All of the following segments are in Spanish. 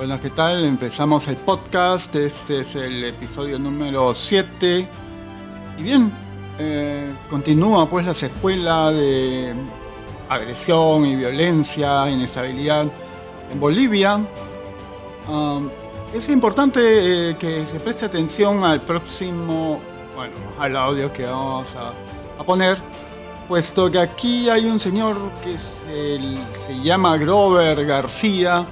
Bueno, ¿qué tal? Empezamos el podcast. Este es el episodio número 7. Y bien, eh, continúa pues la secuela de agresión y violencia, inestabilidad en Bolivia. Um, es importante eh, que se preste atención al próximo, bueno, al audio que vamos a, poner, puesto que aquí hay un señor que se llama Grover García,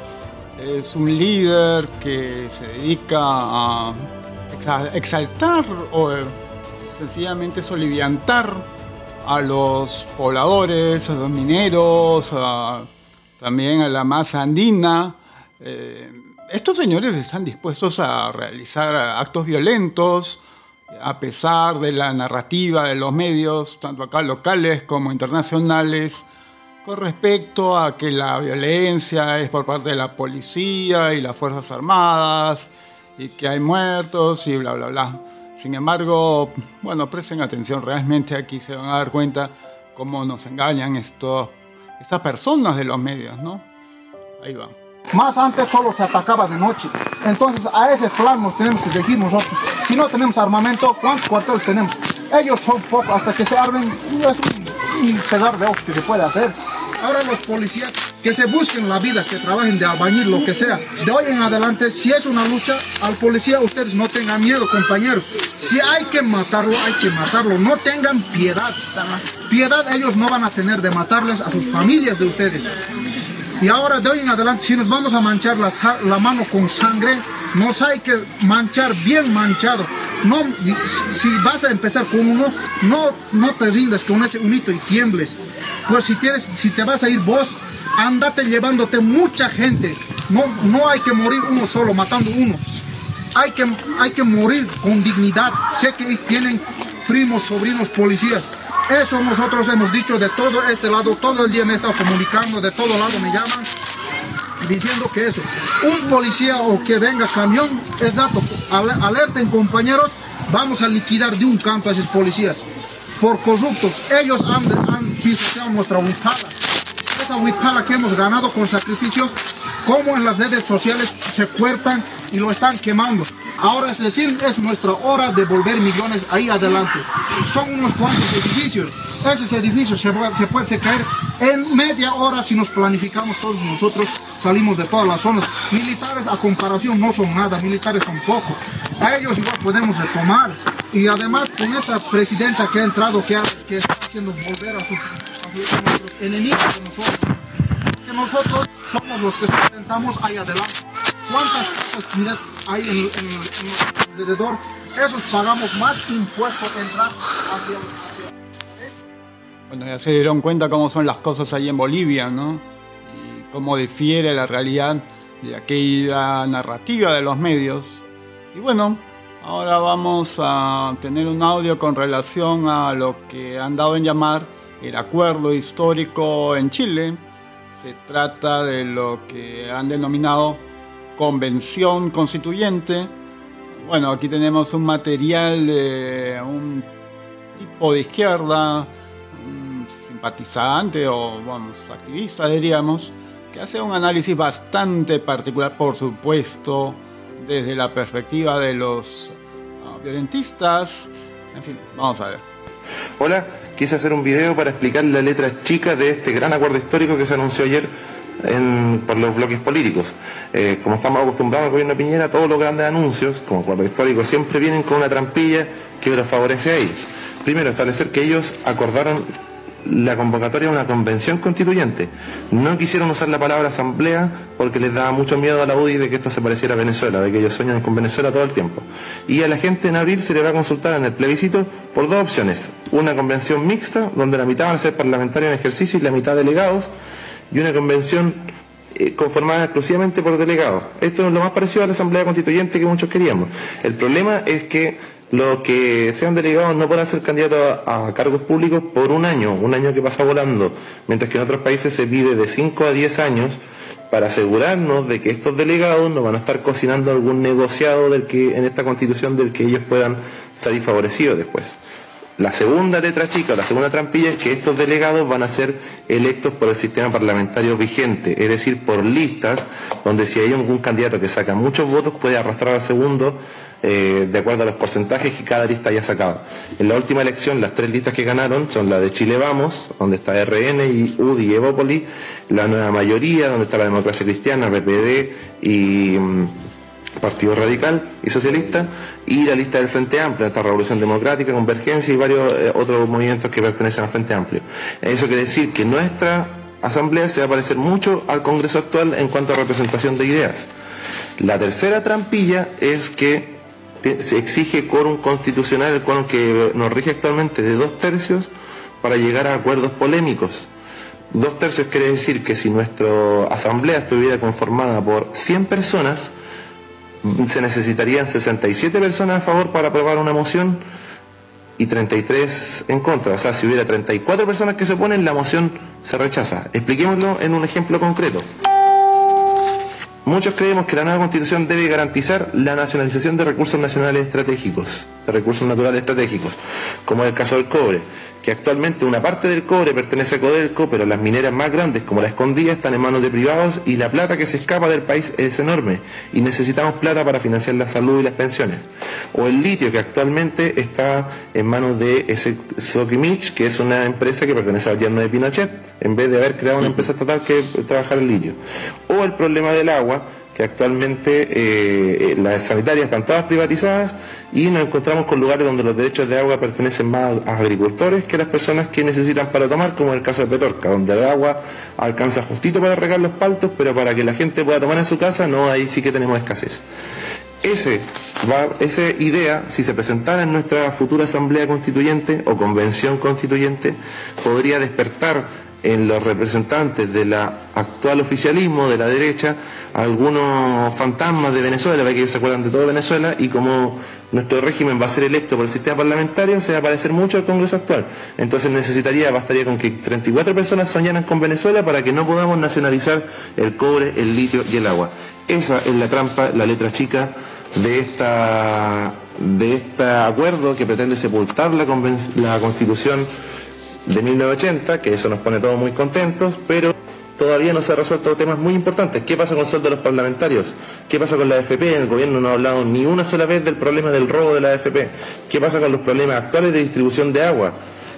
es un líder que se dedica a exaltar o sencillamente soliviantar a los pobladores, a los mineros, también a la masa andina. Eh, estos señores están dispuestos a realizar actos violentos a pesar de la narrativa de los medios, tanto acá locales como internacionales, con respecto a que la violencia es por parte de la policía y las Fuerzas Armadas y que hay muertos y bla, bla, bla. Sin embargo, bueno, presten atención, realmente aquí se van a dar cuenta cómo nos engañan estos, estas personas de los medios, ¿no? Ahí va. Más antes solo se atacaba de noche. Entonces a ese plan nos tenemos que dirigir nosotros. Si no tenemos armamento, ¿cuántos cuarteles tenemos? Ellos son pocos, hasta que se armen, es un, un cegar de ojos que se puede hacer. Ahora los policías que se busquen la vida, que trabajen de albañil, lo que sea. De hoy en adelante, si es una lucha, al policía ustedes no tengan miedo, compañeros. Si hay que matarlo, hay que matarlo. No tengan piedad. Piedad ellos no van a tener de matarles a sus familias de ustedes. Y ahora de hoy en adelante, si nos vamos a manchar la, la mano con sangre, nos hay que manchar bien manchado. No, si vas a empezar con uno, no, no te rindas con ese unito y tiembles. Pues si, tienes, si te vas a ir vos, andate llevándote mucha gente. No, no hay que morir uno solo, matando uno. Hay que, hay que morir con dignidad. Sé que tienen primos, sobrinos, policías. Eso nosotros hemos dicho de todo este lado. Todo el día me he estado comunicando, de todo lado me llaman diciendo que eso, un policía o que venga camión, exacto, alerten compañeros, vamos a liquidar de un campo a esos policías por corruptos. Ellos han, han pisoteado nuestra huipala. Esa huipala que hemos ganado con sacrificios, como en las redes sociales se cuertan y lo están quemando. Ahora es decir, es nuestra hora de volver millones ahí adelante. Son unos cuantos edificios. Esos edificios se, se pueden caer en media hora si nos planificamos todos nosotros. Salimos de todas las zonas. Militares a comparación no son nada, militares son poco. A ellos igual podemos retomar y además con esta presidenta que ha entrado, que, que está haciendo volver a sus, enemigos de nosotros, que nosotros somos los que sustentamos ahí adelante. ¿Cuántas cosas hay en, en, alrededor? Esos pagamos más impuestos entrar hacia, hacia Bueno, ya se dieron cuenta cómo son las cosas ahí en Bolivia, ¿no? Cómo difiere la realidad de aquella narrativa de los medios. Y bueno, Ahora vamos a tener un audio con relación a lo que han dado en llamar el acuerdo histórico en Chile. Se trata de lo que han denominado convención constituyente. Bueno, aquí tenemos un material de un tipo de izquierda, un simpatizante o vamos, activista diríamos, que hace un análisis bastante particular, por supuesto, desde la perspectiva de los violentistas, en fin, vamos a ver. Hola, quise hacer un video para explicar la letra chica de este gran acuerdo histórico que se anunció ayer por los bloques políticos. Eh, como estamos acostumbrados al gobierno de Piñera, todos los grandes anuncios, como acuerdo histórico, siempre vienen con una trampilla que los favorece a ellos. Primero, establecer que ellos acordaron la convocatoria a una convención constituyente. No quisieron usar la palabra asamblea porque les daba mucho miedo a la UDI de que esto se pareciera a Venezuela, de que ellos sueñan con Venezuela todo el tiempo. Y a la gente en abril se le va a consultar en el plebiscito por dos opciones. Una convención mixta, donde la mitad van a ser parlamentarios en ejercicio y la mitad delegados, y una convención eh, conformada exclusivamente por delegados. Esto es lo más parecido a la Asamblea Constituyente que muchos queríamos. El problema es que los que sean delegados no pueden ser candidatos a, cargos públicos por un año, un año que pasa volando, mientras que en otros países se pide de 5 a 10 años para asegurarnos de que estos delegados no van a estar cocinando algún negociado del que, en esta constitución del que ellos puedan salir favorecidos después. La segunda letra chica la segunda trampilla es que estos delegados van a ser electos por el sistema parlamentario vigente, es decir, por listas, donde si hay algún candidato que saca muchos votos puede arrastrar al segundo eh, de acuerdo a los porcentajes que cada lista haya sacado. En la última elección, las tres listas que ganaron son la de Chile Vamos, donde está RN y UDI y Evópoli, la nueva mayoría, donde está la democracia cristiana, PPD y... Mm, Partido Radical y Socialista, y la lista del Frente Amplio, esta Revolución Democrática, Convergencia y varios eh, otros movimientos que pertenecen al Frente Amplio. Eso quiere decir que nuestra asamblea se va a parecer mucho al Congreso actual en cuanto a representación de ideas. La tercera trampilla es que se exige quórum constitucional, el quórum que nos rige actualmente de dos tercios para llegar a acuerdos polémicos. Dos tercios quiere decir que si nuestra asamblea estuviera conformada por 100 personas, se necesitarían 67 personas a favor para aprobar una moción y 33 en contra. O sea, si hubiera 34 personas que se oponen, la moción se rechaza. Expliquémoslo en un ejemplo concreto. Muchos creemos que la nueva constitución debe garantizar la nacionalización de recursos nacionales estratégicos, de recursos naturales estratégicos, como es el caso del cobre que actualmente una parte del cobre pertenece a Codelco, pero las mineras más grandes como la escondida están en manos de privados y la plata que se escapa del país es enorme y necesitamos plata para financiar la salud y las pensiones. O el litio que actualmente está en manos de Sokimich, que es una empresa que pertenece al yerno de Pinochet, en vez de haber creado una empresa estatal que trabajar el litio. O el problema del agua que actualmente eh, las sanitarias están todas privatizadas y nos encontramos con lugares donde los derechos de agua pertenecen más a agricultores que a las personas que necesitan para tomar, como en el caso de Petorca, donde el agua alcanza justito para regar los paltos, pero para que la gente pueda tomar en su casa, no, ahí sí que tenemos escasez. Esa idea, si se presentara en nuestra futura asamblea constituyente o convención constituyente, podría despertar en los representantes del actual oficialismo de la derecha algunos fantasmas de Venezuela, para que ellos se acuerdan de todo Venezuela, y como nuestro régimen va a ser electo por el sistema parlamentario, se va a parecer mucho al Congreso actual. Entonces necesitaría, bastaría con que 34 personas soñaran con Venezuela para que no podamos nacionalizar el cobre, el litio y el agua. Esa es la trampa, la letra chica de esta de este acuerdo que pretende sepultar la, la constitución de 1980, que eso nos pone todos muy contentos, pero todavía no se ha resuelto temas muy importantes. ¿Qué pasa con el sueldo de los parlamentarios? ¿Qué pasa con la AFP? El gobierno no ha hablado ni una sola vez del problema del robo de la AFP. ¿Qué pasa con los problemas actuales de distribución de agua?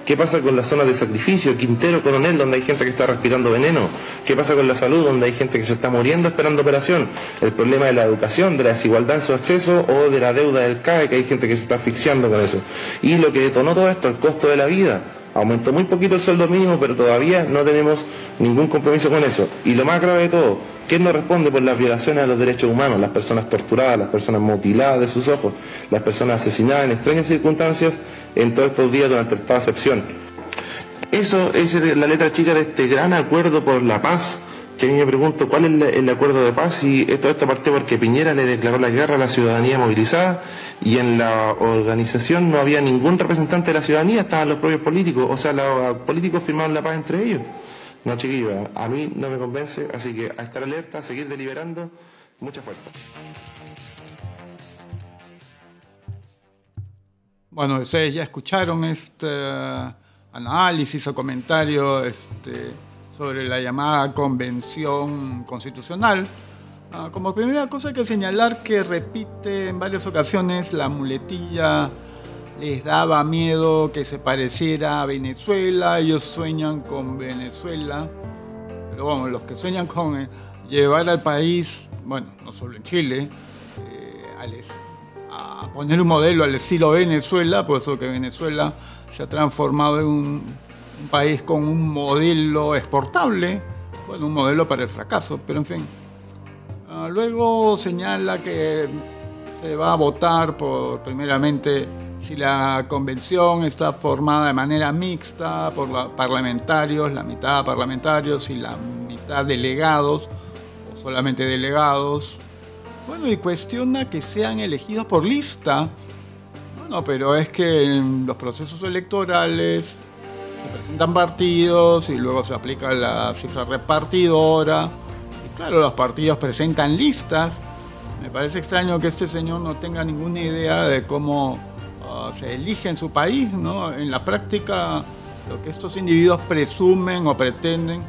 ¿Qué pasa con las zonas de sacrificio, Quintero, Coronel, donde hay gente que está respirando veneno? ¿Qué pasa con la salud, donde hay gente que se está muriendo esperando operación? El problema de la educación, de la desigualdad en su acceso o de la deuda del CAE, que hay gente que se está asfixiando con eso. Y lo que detonó todo esto, el costo de la vida Aumentó muy poquito el sueldo mínimo, pero todavía no tenemos ningún compromiso con eso. Y lo más grave de todo, ¿quién no responde por las violaciones a los derechos humanos? Las personas torturadas, las personas mutiladas de sus ojos, las personas asesinadas en extrañas circunstancias en todos estos días durante esta excepción. Eso es la letra chica de este gran acuerdo por la paz que a mí me pregunto cuál es el acuerdo de paz y esto, esto partió porque Piñera le declaró la guerra a la ciudadanía movilizada y en la organización no había ningún representante de la ciudadanía, estaban los propios políticos, o sea, los políticos firmaron la paz entre ellos. No, chiquillos, a mí no me convence, así que a estar alerta, a seguir deliberando, mucha fuerza. Bueno, ustedes ya escucharon este análisis o comentario este, sobre la llamada Convención Constitucional. Ah, como primera cosa hay que señalar que repite en varias ocasiones la muletilla les daba miedo que se pareciera a Venezuela, ellos sueñan con Venezuela, pero bueno, los que sueñan con eh, llevar al país, bueno, no solo en Chile, eh, a poner un modelo al estilo Venezuela, por eso que Venezuela se ha transformado en un un país con un modelo exportable, bueno, un modelo para el fracaso, pero en fin. Ah, luego señala que se va a votar por, primeramente, si la convención está formada de manera mixta por parlamentarios, la mitad parlamentarios y la mitad delegados, o solamente delegados. Bueno, y cuestiona que sean elegidos por lista. Bueno, pero es que en los procesos electorales se presentan partidos y luego se aplica la cifra repartidora. Y claro, los partidos presentan listas. Me parece extraño que este señor no tenga ninguna idea de cómo ah, se elige en su país, ¿no? En la práctica, lo que estos individuos presumen o pretenden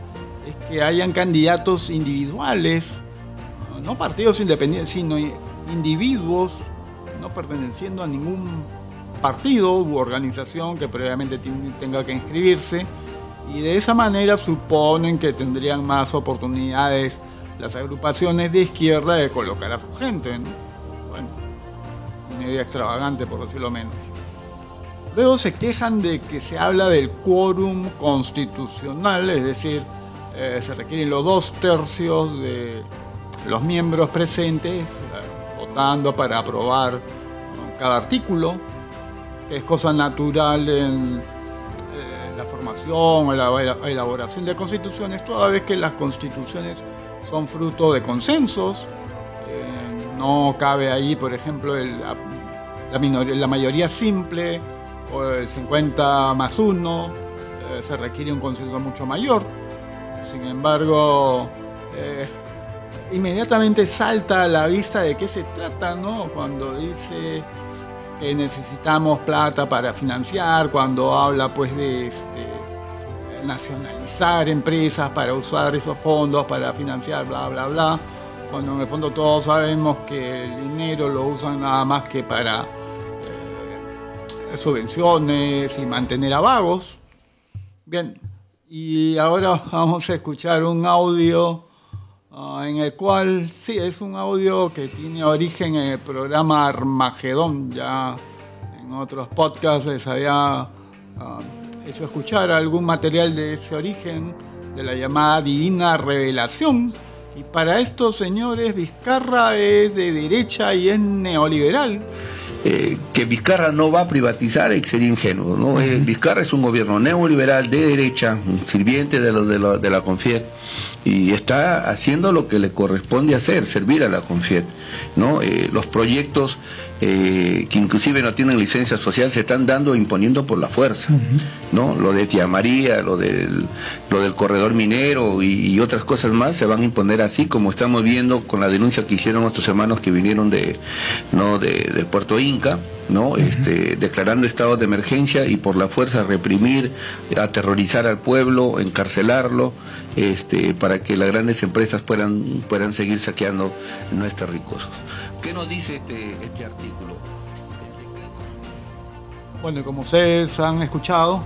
es que hayan candidatos individuales, no partidos independientes, sino individuos no perteneciendo a ningún partido u organización que previamente tenga que inscribirse y de esa manera suponen que tendrían más oportunidades las agrupaciones de izquierda de colocar a su gente. Bueno, una idea extravagante por decirlo menos. Luego se quejan de que se habla del quórum constitucional, es decir, eh, se requieren los dos tercios de los miembros presentes eh, votando para aprobar cada artículo, es cosa natural en eh, la formación o la elaboración de constituciones, toda vez que las constituciones son fruto de consensos. no cabe ahí, por ejemplo, la, mayoría simple o el 50 más 1, se requiere un consenso mucho mayor. Sin embargo, eh, inmediatamente salta a la vista de qué se trata, ¿no? Cuando dice que necesitamos plata para financiar, cuando habla pues de este, nacionalizar empresas para usar esos fondos para financiar, bla, bla, bla. Cuando en el fondo todos sabemos que el dinero lo usan nada más que para eh, subvenciones y mantener a vagos. Bien, y ahora vamos a escuchar un audio ah, en el cual, sí, es un audio que tiene origen en el programa Armagedón. Ya en otros podcasts les había ah, hecho escuchar algún material de ese origen, de la llamada Divina Revelación. Y para estos señores, Vizcarra es de derecha y es neoliberal. Eh, que Vizcarra no va a privatizar sería ingenuo. ¿no? Eh, Vizcarra es un gobierno neoliberal de derecha, un sirviente de, lo, de, lo, de la CONFIET, y está haciendo lo que le corresponde hacer, servir a la CONFIET. ¿no? Eh, los proyectos que inclusive no tienen licencia social se están dando e imponiendo por la fuerza. ¿no? Lo de Tía María, lo del, lo del corredor minero y, otras cosas más se van a imponer así, como estamos viendo con la denuncia que hicieron nuestros hermanos que vinieron de, ¿no? de, del Puerto Inca, ¿no? este, declarando estado de emergencia y por la fuerza reprimir, aterrorizar al pueblo, encarcelarlo, este, para que las grandes empresas puedan, puedan seguir saqueando nuestros recursos. ¿Qué nos dice este, este artículo? Bueno, como ustedes han escuchado,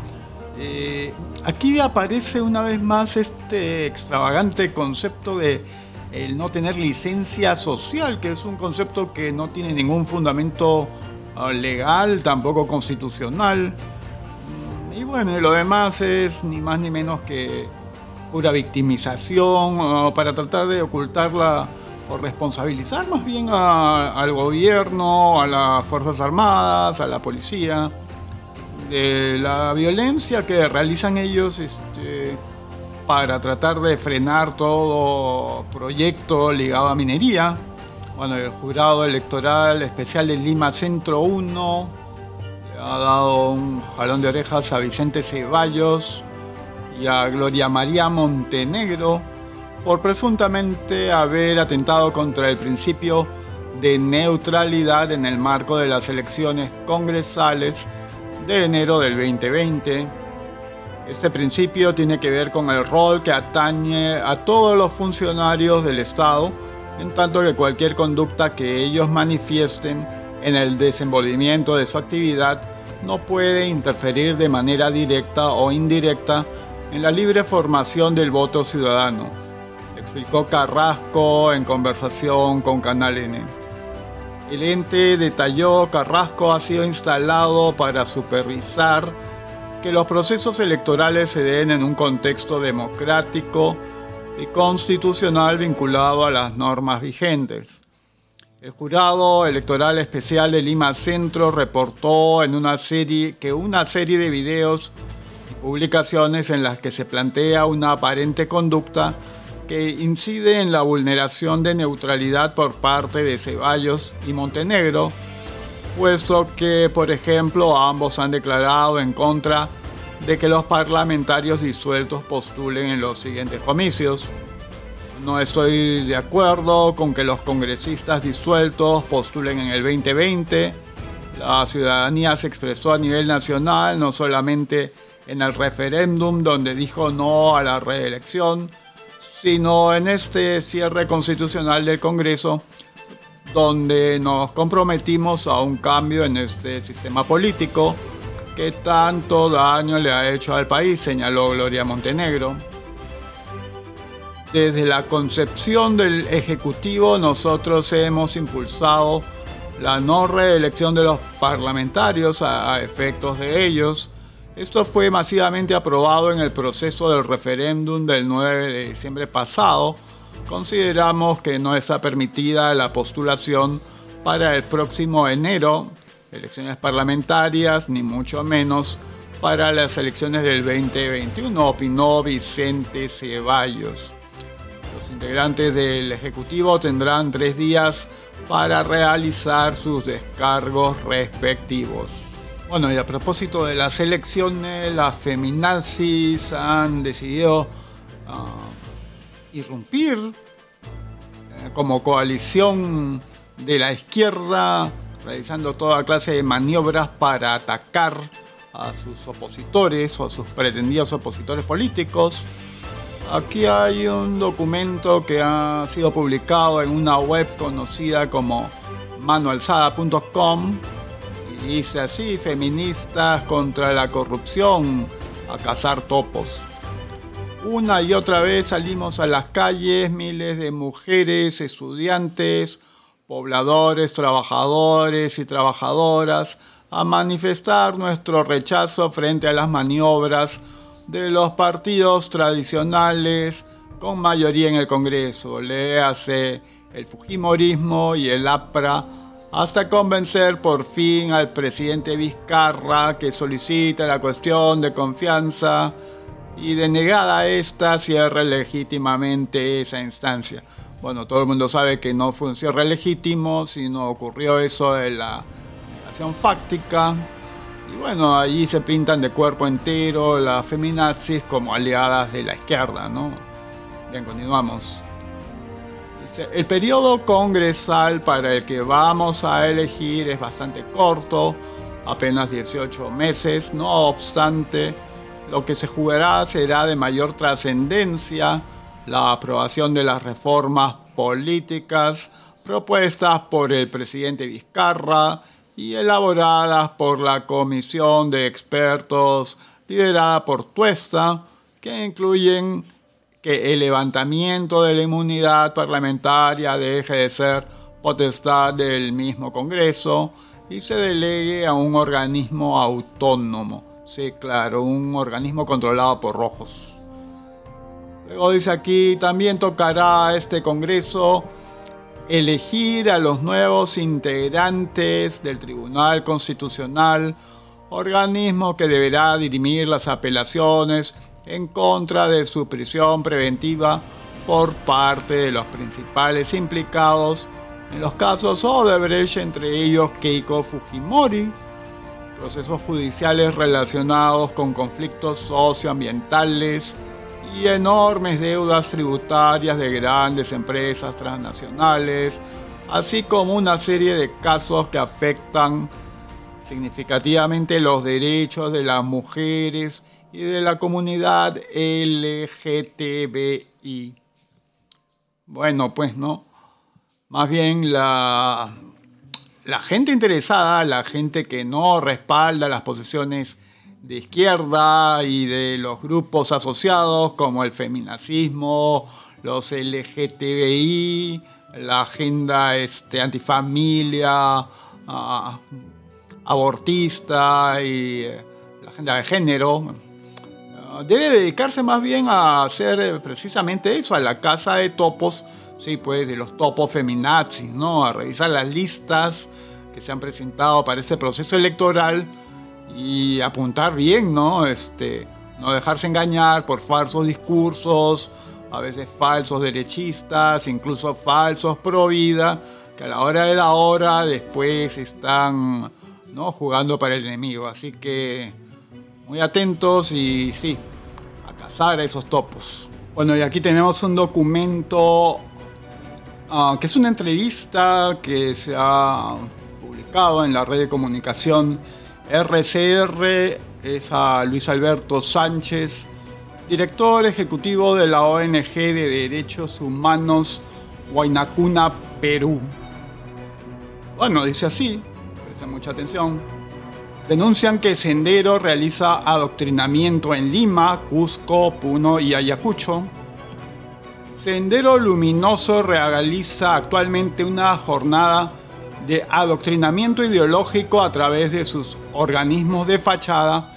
eh, aquí aparece una vez más este extravagante concepto de el no tener licencia social, que es un concepto que no tiene ningún fundamento legal, tampoco constitucional. Y bueno, lo demás es ni más ni menos que pura victimización para tratar de ocultarla o responsabilizar más bien al gobierno, a las Fuerzas Armadas, a la policía, de la violencia que realizan ellos este, para tratar de frenar todo proyecto ligado a minería. Bueno, el jurado electoral especial de Lima Centro 1 le ha dado un jalón de orejas a Vicente Ceballos y a Gloria María Montenegro por presuntamente haber atentado contra el principio de neutralidad en el marco de las elecciones congresales de enero del 2020. Este principio tiene que ver con el rol que atañe a todos los funcionarios del Estado, en tanto que cualquier conducta que ellos manifiesten en el desenvolvimiento de su actividad no puede interferir de manera directa o indirecta en la libre formación del voto ciudadano, explicó Carrasco en conversación con Canal N. El ente detalló Carrasco ha sido instalado para supervisar que los procesos electorales se den en un contexto democrático y constitucional vinculado a las normas vigentes. El jurado electoral especial de Lima Centro reportó en una serie que una serie de videos y publicaciones en las que se plantea una aparente conducta que incide en la vulneración de neutralidad por parte de Ceballos y Montenegro, puesto que, por ejemplo, ambos han declarado en contra que los parlamentarios disueltos postulen en los siguientes comicios. No estoy de acuerdo con que los congresistas disueltos postulen en el 2020 La ciudadanía se expresó a nivel nacional, no solamente en el referéndum donde dijo no a la reelección, sino en este cierre constitucional del Congreso donde nos comprometimos a un cambio en este sistema político que tanto daño le ha hecho al país, señaló Gloria Montenegro. Desde la concepción del Ejecutivo nosotros hemos impulsado la no reelección de los parlamentarios a, efectos de ellos. Esto fue masivamente aprobado en el proceso del referéndum del 9 de diciembre pasado. Consideramos que no está permitida la postulación para el próximo enero, elecciones parlamentarias, ni mucho menos para las elecciones del 2021, opinó Vicente Ceballos. Los integrantes del Ejecutivo tendrán tres días para realizar sus descargos respectivos. Bueno, y a propósito de las elecciones, las feminazis han decidido ah, irrumpir eh, como coalición de la izquierda, realizando toda clase de maniobras para atacar a sus opositores o a sus pretendidos opositores políticos. Aquí hay un documento que ha sido publicado en una web conocida como manualzada.com y dice así, feministas contra la corrupción, a cazar topos. Una y otra vez salimos a las calles, miles de mujeres, estudiantes, pobladores, trabajadores y trabajadoras, a manifestar nuestro rechazo frente a las maniobras de los partidos tradicionales con mayoría en el Congreso, le hace el Fujimorismo y el APRA, hasta convencer por fin al presidente Vizcarra que solicita la cuestión de confianza y denegada esta cierre legítimamente esa instancia. Bueno, todo el mundo sabe que no fue un cierre legítimo, sino ocurrió eso de la negación fáctica y bueno, allí se pintan de cuerpo entero las feminazis como aliadas de la izquierda, ¿no? Bien, continuamos. Dice, el periodo congresal para el que vamos a elegir es bastante corto, apenas 18 meses, no obstante, lo que se jugará será de mayor trascendencia la aprobación de las reformas políticas propuestas por el presidente Vizcarra y elaboradas por la comisión de expertos liderada por Tuesta, que incluyen que el levantamiento de la inmunidad parlamentaria deje de ser potestad del mismo Congreso y se delegue a un organismo autónomo. Sí, claro, un organismo controlado por rojos. Luego dice aquí, también tocará este Congreso elegir a los nuevos integrantes del Tribunal Constitucional, organismo que deberá dirimir las apelaciones en contra de su prisión preventiva por parte de los principales implicados en los casos Odebrecht, entre ellos Keiko Fujimori, procesos judiciales relacionados con conflictos socioambientales, y enormes deudas tributarias de grandes empresas transnacionales, así como una serie de casos que afectan significativamente los derechos de las mujeres y de la comunidad LGTBI. Bueno, pues no. Más bien la, la gente interesada, la gente que no respalda las posiciones de izquierda y de los grupos asociados como el feminacismo, los LGTBI, la agenda este, antifamilia, ah, abortista y eh, la agenda de género. Ah, debe dedicarse más bien a hacer eh, precisamente eso, a la casa de topos, sí, pues de los topos feminazis, ¿no? A revisar las listas que se han presentado para este proceso electoral y apuntar bien, ¿no? Este, no dejarse engañar por falsos discursos, a veces falsos derechistas, incluso falsos pro vida, que a la hora de la hora después están ¿no? jugando para el enemigo. Así que muy atentos y sí, a cazar a esos topos. Bueno, y aquí tenemos un documento ah, que es una entrevista que se ha destacado en la red de comunicación RCR es a Luis Alberto Sánchez, director ejecutivo de la ONG de Derechos Humanos Huaynacuna, Perú. Bueno, dice así, presten mucha atención. Denuncian que Sendero realiza adoctrinamiento en Lima, Cusco, Puno y Ayacucho. Sendero Luminoso realiza actualmente una jornada de adoctrinamiento ideológico a través de sus organismos de fachada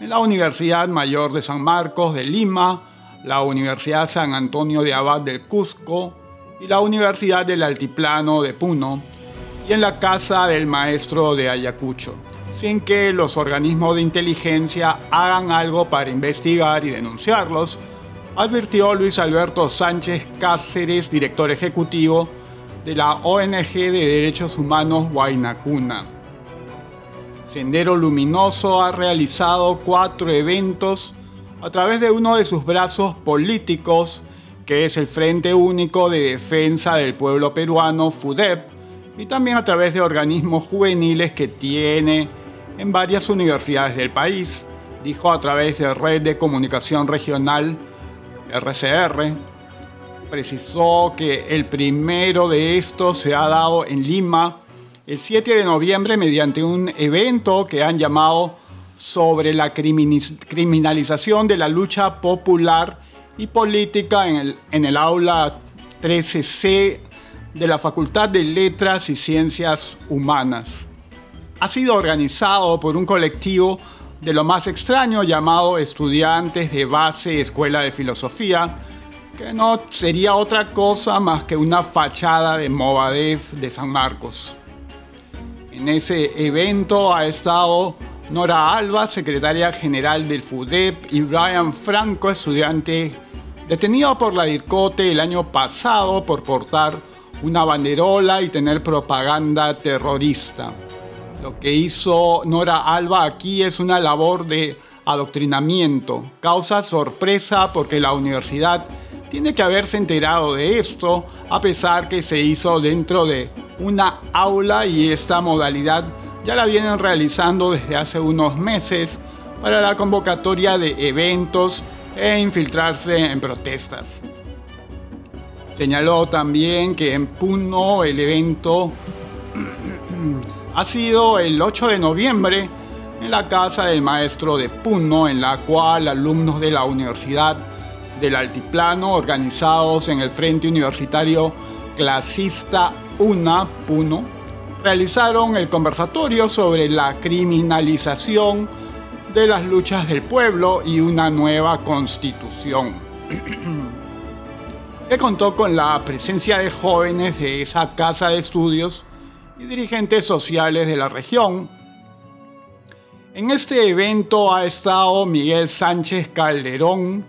en la Universidad Mayor de San Marcos de Lima, la Universidad San Antonio de Abad del Cusco y la Universidad del Altiplano de Puno, y en la Casa del Maestro de Ayacucho, sin que los organismos de inteligencia hagan algo para investigar y denunciarlos, advirtió Luis Alberto Sánchez Cáceres, director ejecutivo de la ONG de Derechos Humanos Huaynacuna. Sendero Luminoso ha realizado cuatro eventos a través de uno de sus brazos políticos, que es el Frente Único de Defensa del Pueblo Peruano, FUDEP, y también a través de organismos juveniles que tiene en varias universidades del país, dijo a través de Red de Comunicación Regional, RCR, precisó que el primero de estos se ha dado en Lima el 7 de noviembre mediante un evento que han llamado sobre la criminalización de la lucha popular y política en el, en el aula 13C de la Facultad de Letras y Ciencias Humanas. Ha sido organizado por un colectivo de lo más extraño llamado Estudiantes de Base Escuela de Filosofía, que no sería otra cosa más que una fachada de Movadef de San Marcos. En ese evento ha estado Nora Alba, secretaria general del FUDEP, y Brian Franco, estudiante detenido por la DIRCOTE el año pasado por portar una banderola y tener propaganda terrorista. Lo que hizo Nora Alba aquí es una labor de adoctrinamiento. Causa sorpresa porque la universidad tiene que haberse enterado de esto, a pesar que se hizo dentro de una aula y esta modalidad ya la vienen realizando desde hace unos meses para la convocatoria de eventos e infiltrarse en protestas. Señaló también que en Puno el evento ha sido el 8 de noviembre en la casa del maestro de Puno, en la cual alumnos de la Universidad del Altiplano, organizados en el Frente Universitario Clasista UNA Puno, realizaron el conversatorio sobre la criminalización de las luchas del pueblo y una nueva constitución, que contó con la presencia de jóvenes de esa casa de estudios y dirigentes sociales de la región. En este evento ha estado Miguel Sánchez Calderón,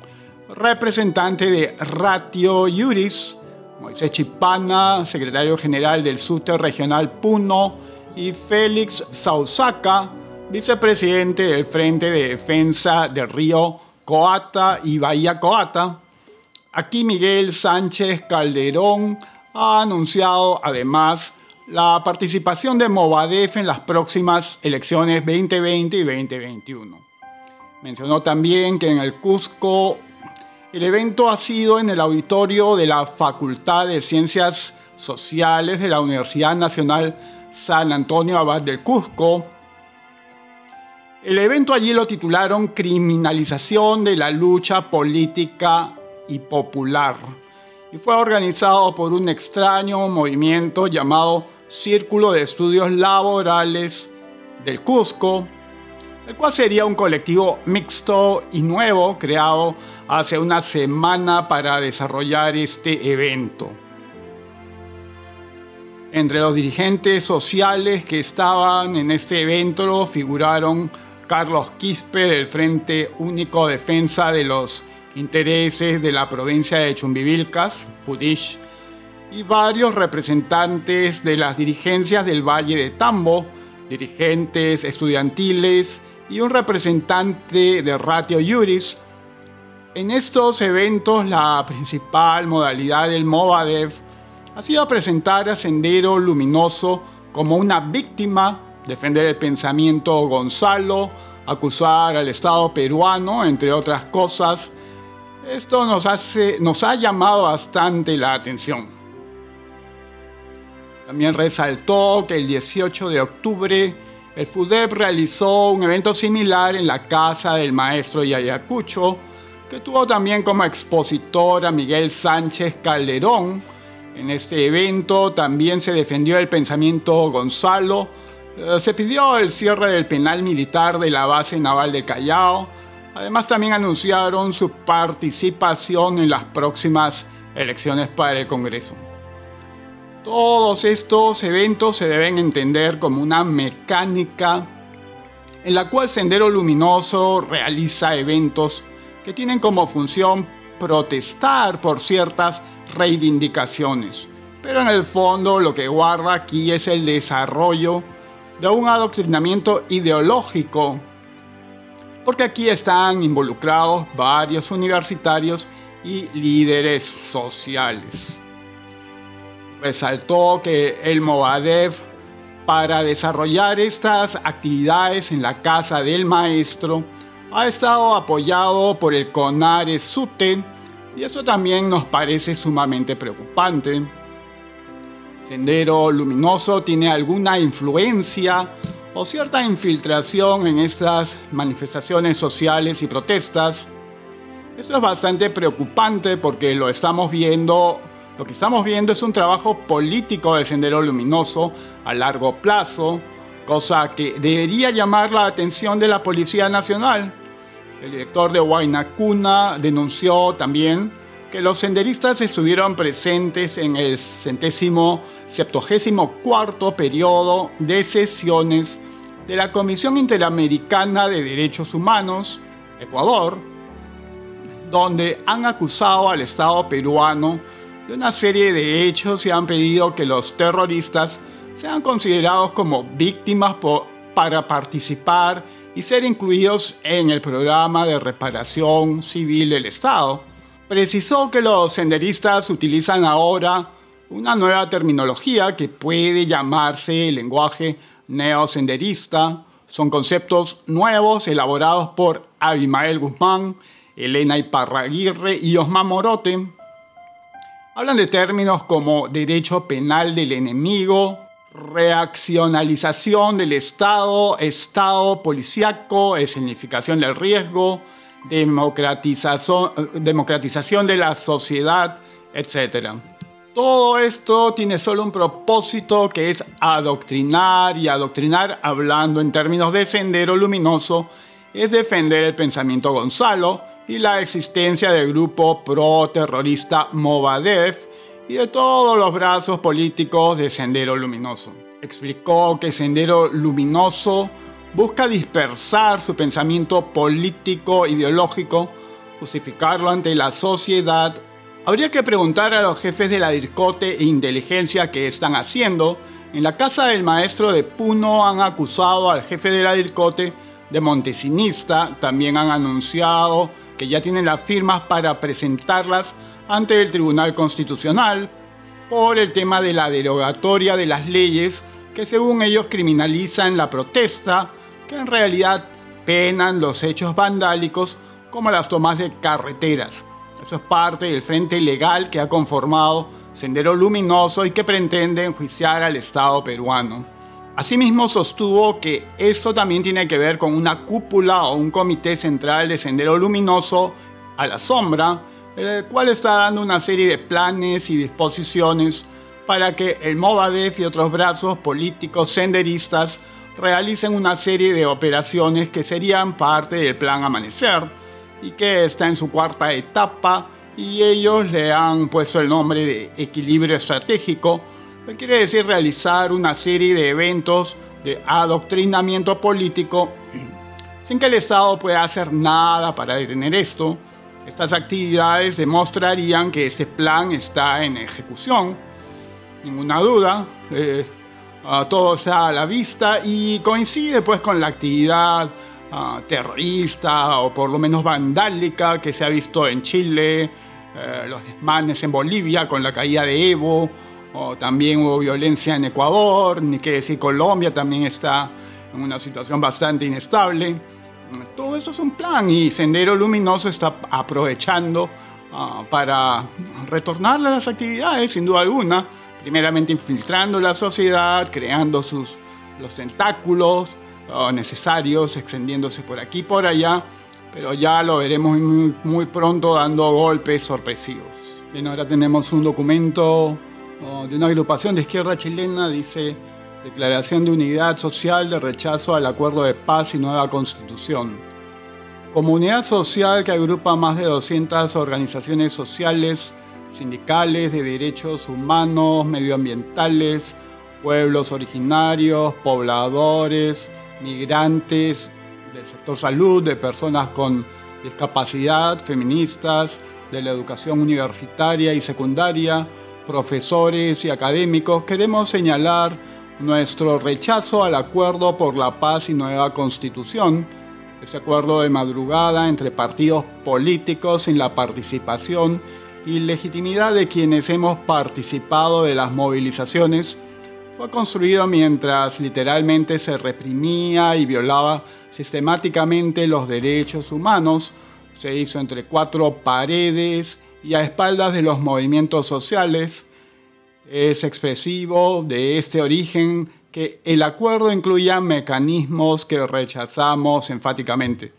representante de Ratio Iuris, Moisés Chipana, secretario general del SUTE Regional Puno, y Félix Sausaca, vicepresidente del Frente de Defensa del Río Coata y Bahía Coata. Aquí Miguel Sánchez Calderón ha anunciado además la participación de Movadef en las próximas elecciones 2020 y 2021. Mencionó también que en el Cusco el evento ha sido en el auditorio de la Facultad de Ciencias Sociales de la Universidad Nacional San Antonio Abad del Cusco. El evento allí lo titularon Criminalización de la lucha política y popular y fue organizado por un extraño movimiento llamado Círculo de Estudios Laborales del Cusco, el cual sería un colectivo mixto y nuevo creado hace una semana para desarrollar este evento. Entre los dirigentes sociales que estaban en este evento figuraron Carlos Quispe del Frente Único Defensa de los Intereses de la provincia de Chumbivilcas, FUDISH, y varios representantes de las dirigencias del Valle de Tambo, dirigentes estudiantiles y un representante de Ratio Juris. En estos eventos la principal modalidad del Movadef ha sido presentar a Sendero Luminoso como una víctima, defender el pensamiento Gonzalo, acusar al Estado peruano, entre otras cosas. Esto nos, hace, nos ha llamado bastante la atención. También resaltó que el 18 de octubre el FUDEP realizó un evento similar en la casa del maestro Yayacucho, que tuvo también como expositor a Miguel Sánchez Calderón. En este evento también se defendió el pensamiento Gonzalo, eh, se pidió el cierre del penal militar de la base naval del Callao. Además también anunciaron su participación en las próximas elecciones para el Congreso. Todos estos eventos se deben entender como una mecánica en la cual Sendero Luminoso realiza eventos que tienen como función protestar por ciertas reivindicaciones. Pero en el fondo lo que guarda aquí es el desarrollo de un adoctrinamiento ideológico, porque aquí están involucrados varios universitarios y líderes sociales. Resaltó que el Movadef, para desarrollar estas actividades en la casa del maestro, ha estado apoyado por el CONARE SUTE y eso también nos parece sumamente preocupante. Sendero Luminoso tiene alguna influencia o cierta infiltración en estas manifestaciones sociales y protestas. Esto es bastante preocupante porque lo estamos viendo, lo que estamos viendo es un trabajo político de Sendero Luminoso a largo plazo, cosa que debería llamar la atención de la Policía Nacional. El director de Huayna denunció también que los senderistas estuvieron presentes en el centésimo septuagésimo cuarto periodo de sesiones de la Comisión Interamericana de Derechos Humanos, Ecuador, donde han acusado al Estado peruano de una serie de hechos y han pedido que los terroristas sean considerados como víctimas para participar y ser incluidos en el programa de reparación civil del Estado. Precisó que los senderistas utilizan ahora una nueva terminología que puede llamarse lenguaje neosenderista. Son conceptos nuevos elaborados por Abimael Guzmán, Elena Iparraguirre y Osman Morote. Hablan de términos como derecho penal del enemigo, reaccionalización del Estado, Estado policíaco, escenificación del riesgo, democratización, democratización de la sociedad, etc. Todo esto tiene solo un propósito que es adoctrinar y adoctrinar hablando en términos de sendero luminoso es defender el pensamiento Gonzalo y la existencia del grupo pro-terrorista Movadef y de todos los brazos políticos de Sendero Luminoso. Explicó que Sendero Luminoso busca dispersar su pensamiento político ideológico, justificarlo ante la sociedad. Habría que preguntar a los jefes de la DIRCOTE e inteligencia qué están haciendo. En la casa del maestro de Puno han acusado al jefe de la DIRCOTE de montesinista, también han anunciado que ya tienen las firmas para presentarlas ante el Tribunal Constitucional por el tema de la derogatoria de las leyes que según ellos criminalizan la protesta, que en realidad penan los hechos vandálicos como las tomas de carreteras. Eso es parte del frente legal que ha conformado Sendero Luminoso y que pretende enjuiciar al Estado peruano. Asimismo sostuvo que eso también tiene que ver con una cúpula o un comité central de Sendero Luminoso a la sombra, el cual está dando una serie de planes y disposiciones para que el Movadef y otros brazos políticos senderistas realicen una serie de operaciones que serían parte del Plan Amanecer y que está en su cuarta etapa y ellos le han puesto el nombre de equilibrio estratégico, que quiere decir realizar una serie de eventos de adoctrinamiento político sin que el Estado pueda hacer nada para detener esto. Estas actividades demostrarían que este plan está en ejecución, ninguna duda, eh, todo está a la vista y coincide pues con la actividad ah, terrorista o por lo menos vandálica que se ha visto en Chile, eh, los desmanes en Bolivia con la caída de Evo o también hubo violencia en Ecuador, ni qué decir Colombia también está en una situación bastante inestable. Todo esto es un plan y Sendero Luminoso está aprovechando ah, para retornar a las actividades, sin duda alguna, primeramente infiltrando la sociedad, creando sus, los tentáculos ah, necesarios, extendiéndose por aquí y por allá, pero ya lo veremos muy, muy pronto dando golpes sorpresivos. Bien, ahora tenemos un documento de una agrupación de izquierda chilena, dice Declaración de Unidad Social de Rechazo al Acuerdo de Paz y Nueva Constitución. Comunidad social que agrupa más de 200 organizaciones sociales, sindicales, de derechos humanos, medioambientales, pueblos originarios, pobladores, migrantes del sector salud, de personas con discapacidad, feministas, de la educación universitaria y secundaria, profesores y académicos, queremos señalar nuestro rechazo al acuerdo por la paz y nueva constitución, este acuerdo de madrugada entre partidos políticos sin la participación y legitimidad de quienes hemos participado de las movilizaciones, fue construido mientras literalmente se reprimía y violaba sistemáticamente los derechos humanos, se hizo entre cuatro paredes y a espaldas de los movimientos sociales. Es expresivo de este origen que el acuerdo incluya mecanismos que rechazamos enfáticamente.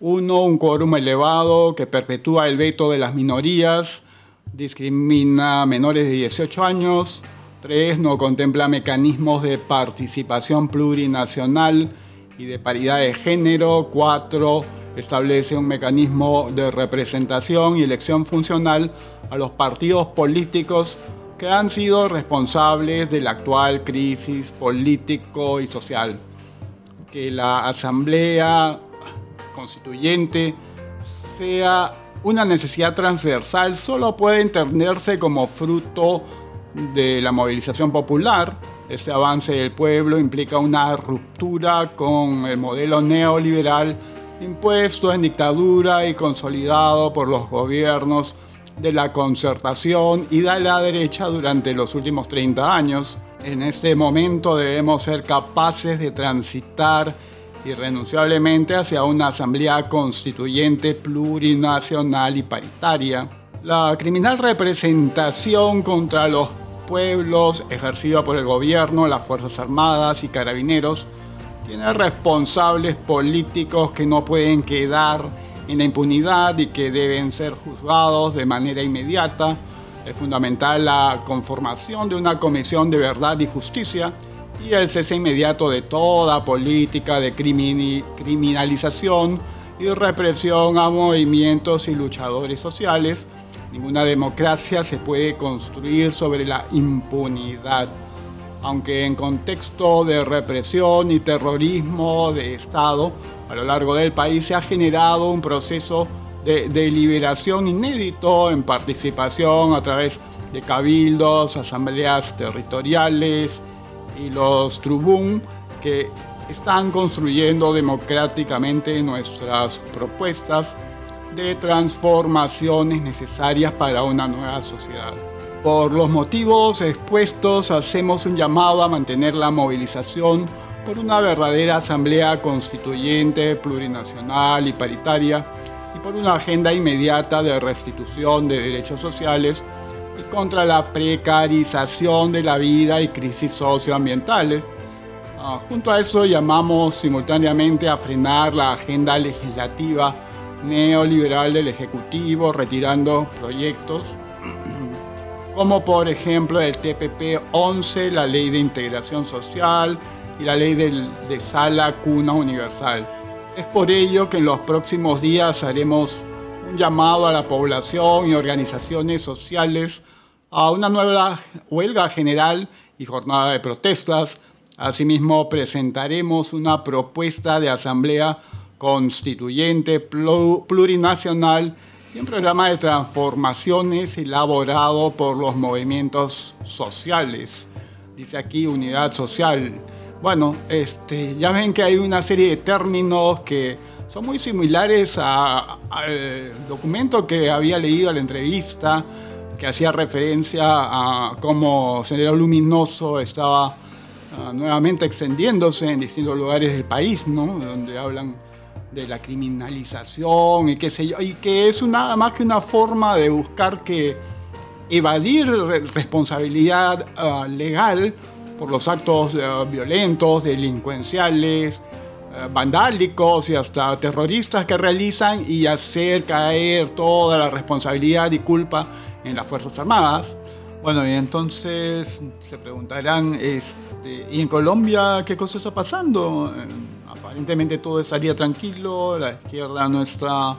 Uno, un quórum elevado que perpetúa el veto de las minorías, discrimina a menores de 18 años. Tres, no contempla mecanismos de participación plurinacional y de paridad de género. Cuatro, establece un mecanismo de representación y elección funcional a los partidos políticos que han sido responsables de la actual crisis político y social. Que la asamblea constituyente sea una necesidad transversal solo puede entenderse como fruto de la movilización popular. Este avance del pueblo implica una ruptura con el modelo neoliberal impuesto en dictadura y consolidado por los gobiernos de la concertación y de la derecha durante los últimos 30 años. En este momento debemos ser capaces de transitar irrenunciablemente hacia una asamblea constituyente plurinacional y paritaria. La criminal representación contra los pueblos ejercida por el gobierno, las Fuerzas Armadas y Carabineros tiene responsables políticos que no pueden quedar en la impunidad y que deben ser juzgados de manera inmediata. Es fundamental la conformación de una comisión de verdad y justicia y el cese inmediato de toda política de criminalización y represión a movimientos y luchadores sociales. Ninguna democracia se puede construir sobre la impunidad aunque en contexto de represión y terrorismo de Estado, a lo largo del país se ha generado un proceso de deliberación inédito en participación a través de cabildos, asambleas territoriales y los tribún que están construyendo democráticamente nuestras propuestas de transformaciones necesarias para una nueva sociedad. Por los motivos expuestos, hacemos un llamado a mantener la movilización por una verdadera asamblea constituyente, plurinacional y paritaria y por una agenda inmediata de restitución de derechos sociales y contra la precarización de la vida y crisis socioambientales. Ah, junto a eso llamamos simultáneamente a frenar la agenda legislativa neoliberal del Ejecutivo, retirando proyectos como por ejemplo el TPP 11, la Ley de Integración Social y la Ley de Sala Cuna Universal. Es por ello que en los próximos días haremos un llamado a la población y organizaciones sociales a una nueva huelga general y jornada de protestas. Asimismo, presentaremos una propuesta de asamblea constituyente plurinacional y un programa de transformaciones elaborado por los movimientos sociales. Dice aquí unidad social. Bueno, este, ya ven que hay una serie de términos que son muy similares al documento que había leído a la entrevista que hacía referencia a cómo Sendero Luminoso estaba ah, nuevamente extendiéndose en distintos lugares del país, ¿no? donde hablan de la criminalización y qué sé yo, y que es nada más que una forma de buscar que evadir responsabilidad ah, legal por los actos ah, violentos, delincuenciales, ah, vandálicos y hasta terroristas que realizan y hacer caer toda la responsabilidad y culpa en las Fuerzas Armadas. Bueno, y entonces se preguntarán, este, ¿y en Colombia qué cosa está pasando? Aparentemente todo estaría tranquilo, la izquierda no está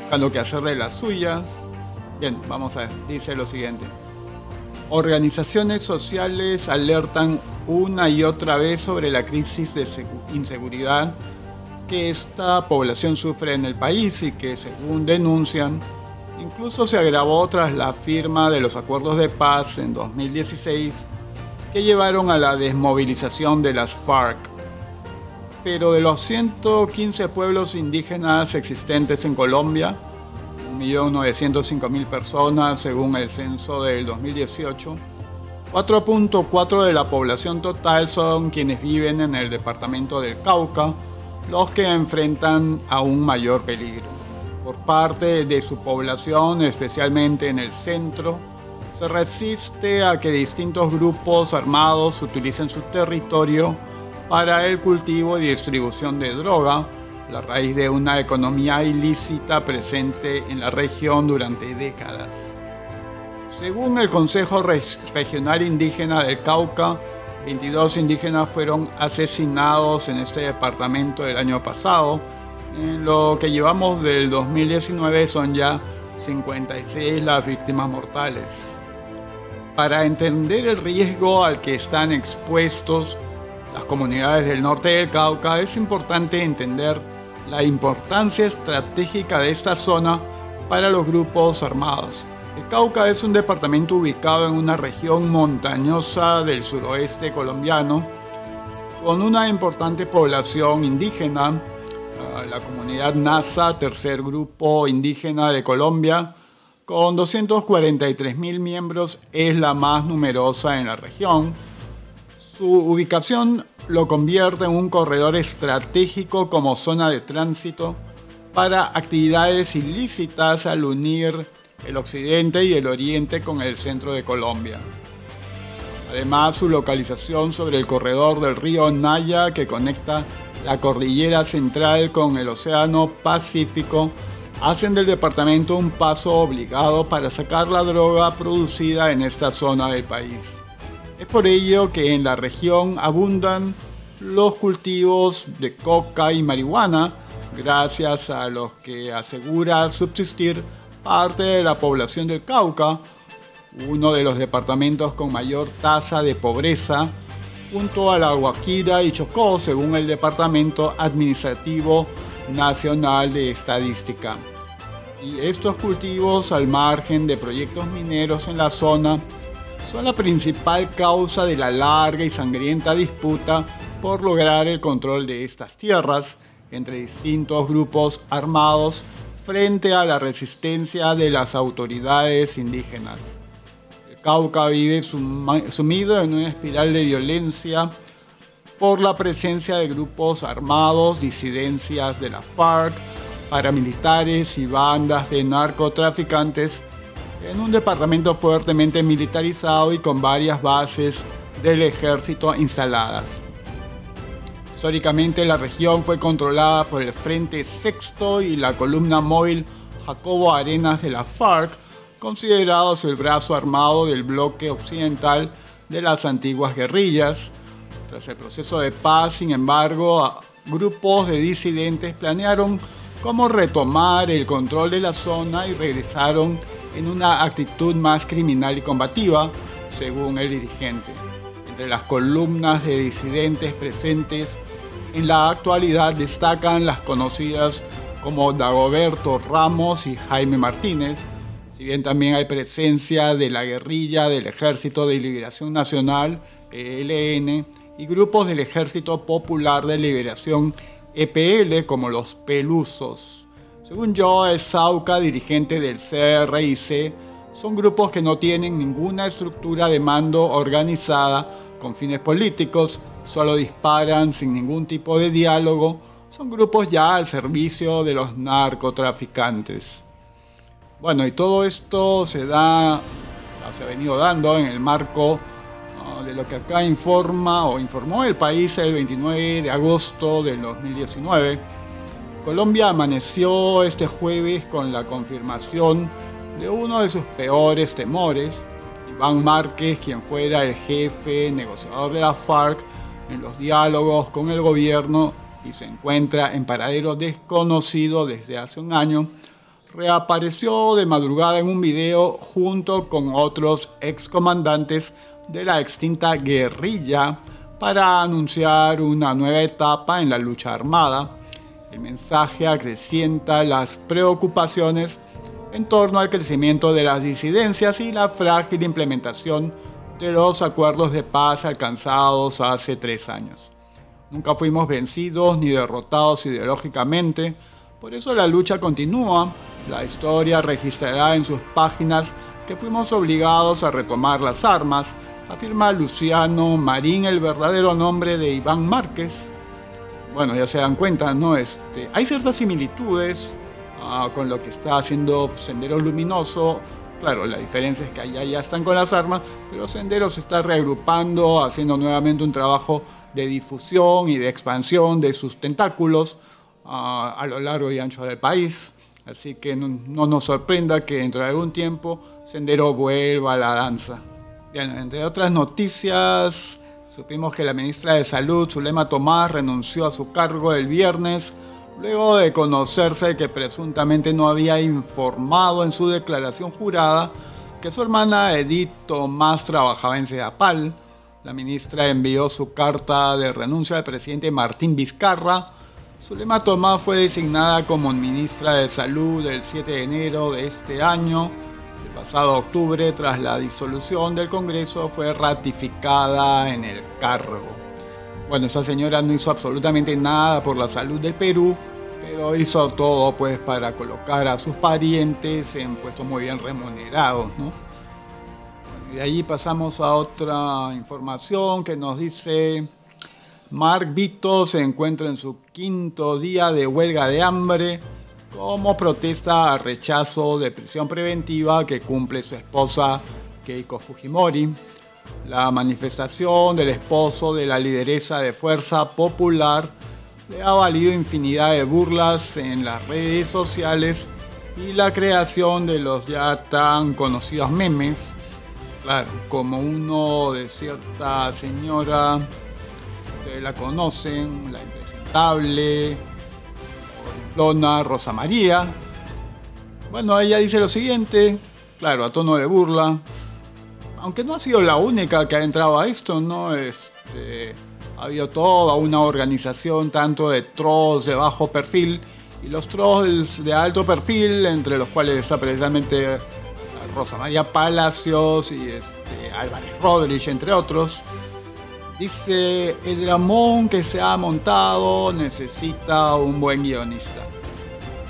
buscando que hacer de las suyas. Bien, vamos a ver, dice lo siguiente. Organizaciones sociales alertan una y otra vez sobre la crisis de inseguridad que esta población sufre en el país y que según denuncian, incluso se agravó tras la firma de los acuerdos de paz en 2016 que llevaron a la desmovilización de las FARC. Pero de los 115 pueblos indígenas existentes en Colombia, 1.905.000 personas según el censo del 2018. 4.4 de la población total son quienes viven en el departamento del Cauca, los que enfrentan a un mayor peligro. Por parte de su población, especialmente en el centro, se resiste a que distintos grupos armados utilicen su territorio para el cultivo y distribución de droga, la raíz de una economía ilícita presente en la región durante décadas. Según el Consejo Regional Indígena del Cauca, 22 indígenas fueron asesinados en este departamento el año pasado. En lo que llevamos del 2019 son ya 56 las víctimas mortales. Para entender el riesgo al que están expuestos las comunidades del norte del Cauca, es importante entender la importancia estratégica de esta zona para los grupos armados. El Cauca es un departamento ubicado en una región montañosa del suroeste colombiano, con una importante población indígena. Ah, la comunidad NASA, tercer grupo indígena de Colombia, con 243 mil miembros, es la más numerosa en la región. Su ubicación lo convierte en un corredor estratégico como zona de tránsito para actividades ilícitas al unir el occidente y el oriente con el centro de Colombia. Además, su localización sobre el corredor del río Naya que conecta la cordillera central con el Océano Pacífico hacen del departamento un paso obligado para sacar la droga producida en esta zona del país. Es por ello que en la región abundan los cultivos de coca y marihuana, gracias a los que asegura subsistir parte de la población del Cauca, uno de los departamentos con mayor tasa de pobreza, junto a la Guajira y Chocó, según el Departamento Administrativo Nacional de Estadística. Y estos cultivos, al margen de proyectos mineros en la zona, son la principal causa de la larga y sangrienta disputa por lograr el control de estas tierras entre distintos grupos armados frente a la resistencia de las autoridades indígenas. El Cauca vive sumido en una espiral de violencia por la presencia de grupos armados, disidencias de la FARC, paramilitares y bandas de narcotraficantes en un departamento fuertemente militarizado y con varias bases del ejército instaladas. Históricamente la región fue controlada por el Frente Sexto y la columna móvil Jacobo Arenas de la FARC, considerados el brazo armado del bloque occidental de las antiguas guerrillas. Tras el proceso de paz, sin embargo, grupos de disidentes planearon cómo retomar el control de la zona y regresaron en una actitud más criminal y combativa, según el dirigente. Entre las columnas de disidentes presentes en la actualidad destacan las conocidas como Dagoberto Ramos y Jaime Martínez, si bien también hay presencia de la guerrilla del Ejército de Liberación Nacional, ELN, y grupos del Ejército Popular de Liberación, EPL, como los Pelusos. Según yo, es Sauca, dirigente del CRIC, son grupos que no tienen ninguna estructura de mando organizada con fines políticos, solo disparan sin ningún tipo de diálogo, son grupos ya al servicio de los narcotraficantes. Bueno, y todo esto se da, se ha venido dando en el marco de lo que acá informa o informó el país el 29 de agosto del 2019. Colombia amaneció este jueves con la confirmación de uno de sus peores temores, Iván Márquez, quien fuera el jefe negociador de la FARC en los diálogos con el gobierno y se encuentra en paradero desconocido desde hace un año, reapareció de madrugada en un video junto con otros excomandantes de la extinta guerrilla para anunciar una nueva etapa en la lucha armada. El mensaje acrecienta las preocupaciones en torno al crecimiento de las disidencias y la frágil implementación de los acuerdos de paz alcanzados hace tres años. Nunca fuimos vencidos ni derrotados ideológicamente, por eso la lucha continúa. La historia registrará en sus páginas que fuimos obligados a retomar las armas, afirma Luciano Marín el verdadero nombre de Iván Márquez. Bueno, ya se dan cuenta, ¿no? Este, hay ciertas similitudes ah, con lo que está haciendo Sendero Luminoso. Claro, la diferencia es que allá ya están con las armas, pero Sendero se está reagrupando, haciendo nuevamente un trabajo de difusión y de expansión de sus tentáculos ah, a lo largo y ancho del país. Así que no, no nos sorprenda que dentro de algún tiempo Sendero vuelva a la danza. Bien, entre otras noticias, supimos que la ministra de Salud, Zulema Tomás, renunció a su cargo el viernes luego de conocerse que presuntamente no había informado en su declaración jurada que su hermana Edith Tomás trabajaba en Sedapal. La ministra envió su carta de renuncia al presidente Martín Vizcarra. Zulema Tomás fue designada como ministra de Salud el 7 de enero de este año pasado octubre, tras la disolución del Congreso, fue ratificada en el cargo. Bueno, esa señora no hizo absolutamente nada por la salud del Perú, pero hizo todo pues para colocar a sus parientes en puestos muy bien remunerados, ¿no? y de allí pasamos a otra información que nos dice Mark Vito se encuentra en su quinto día de huelga de hambre como protesta al rechazo de prisión preventiva que cumple su esposa Keiko Fujimori. La manifestación del esposo de la lideresa de Fuerza Popular le ha valido infinidad de burlas en las redes sociales y la creación de los ya tan conocidos memes, claro, como uno de cierta señora, ustedes la conocen, la impresentable, Dona Rosa María. Bueno, ella dice lo siguiente, claro, a tono de burla, aunque no ha sido la única que ha entrado a esto, ¿no? Este, ha habido toda una organización tanto de trolls de bajo perfil y los trolls de alto perfil, entre los cuales está precisamente Rosa María Palacios y este, Álvarez Rodríguez, entre otros. Dice, el dramón que se ha montado necesita un buen guionista.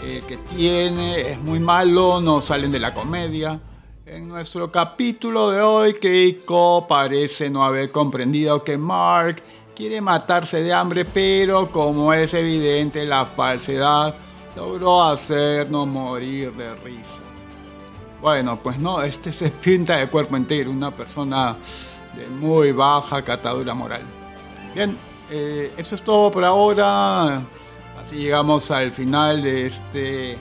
El que tiene es muy malo, no salen de la comedia. En nuestro capítulo de hoy, Keiko parece no haber comprendido que Mark quiere matarse de hambre, pero como es evidente la falsedad, logró hacernos morir de risa. Bueno, pues no, este se pinta de cuerpo entero, una persona de muy baja catadura moral. Bien, eh, eso es todo por ahora. Así llegamos al final de este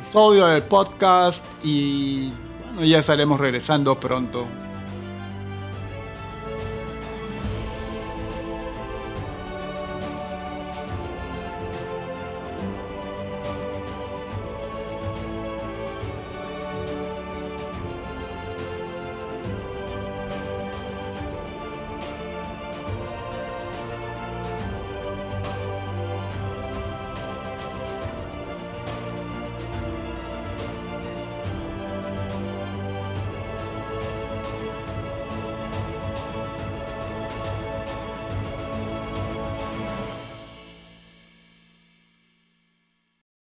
episodio del podcast y bueno, ya estaremos regresando pronto.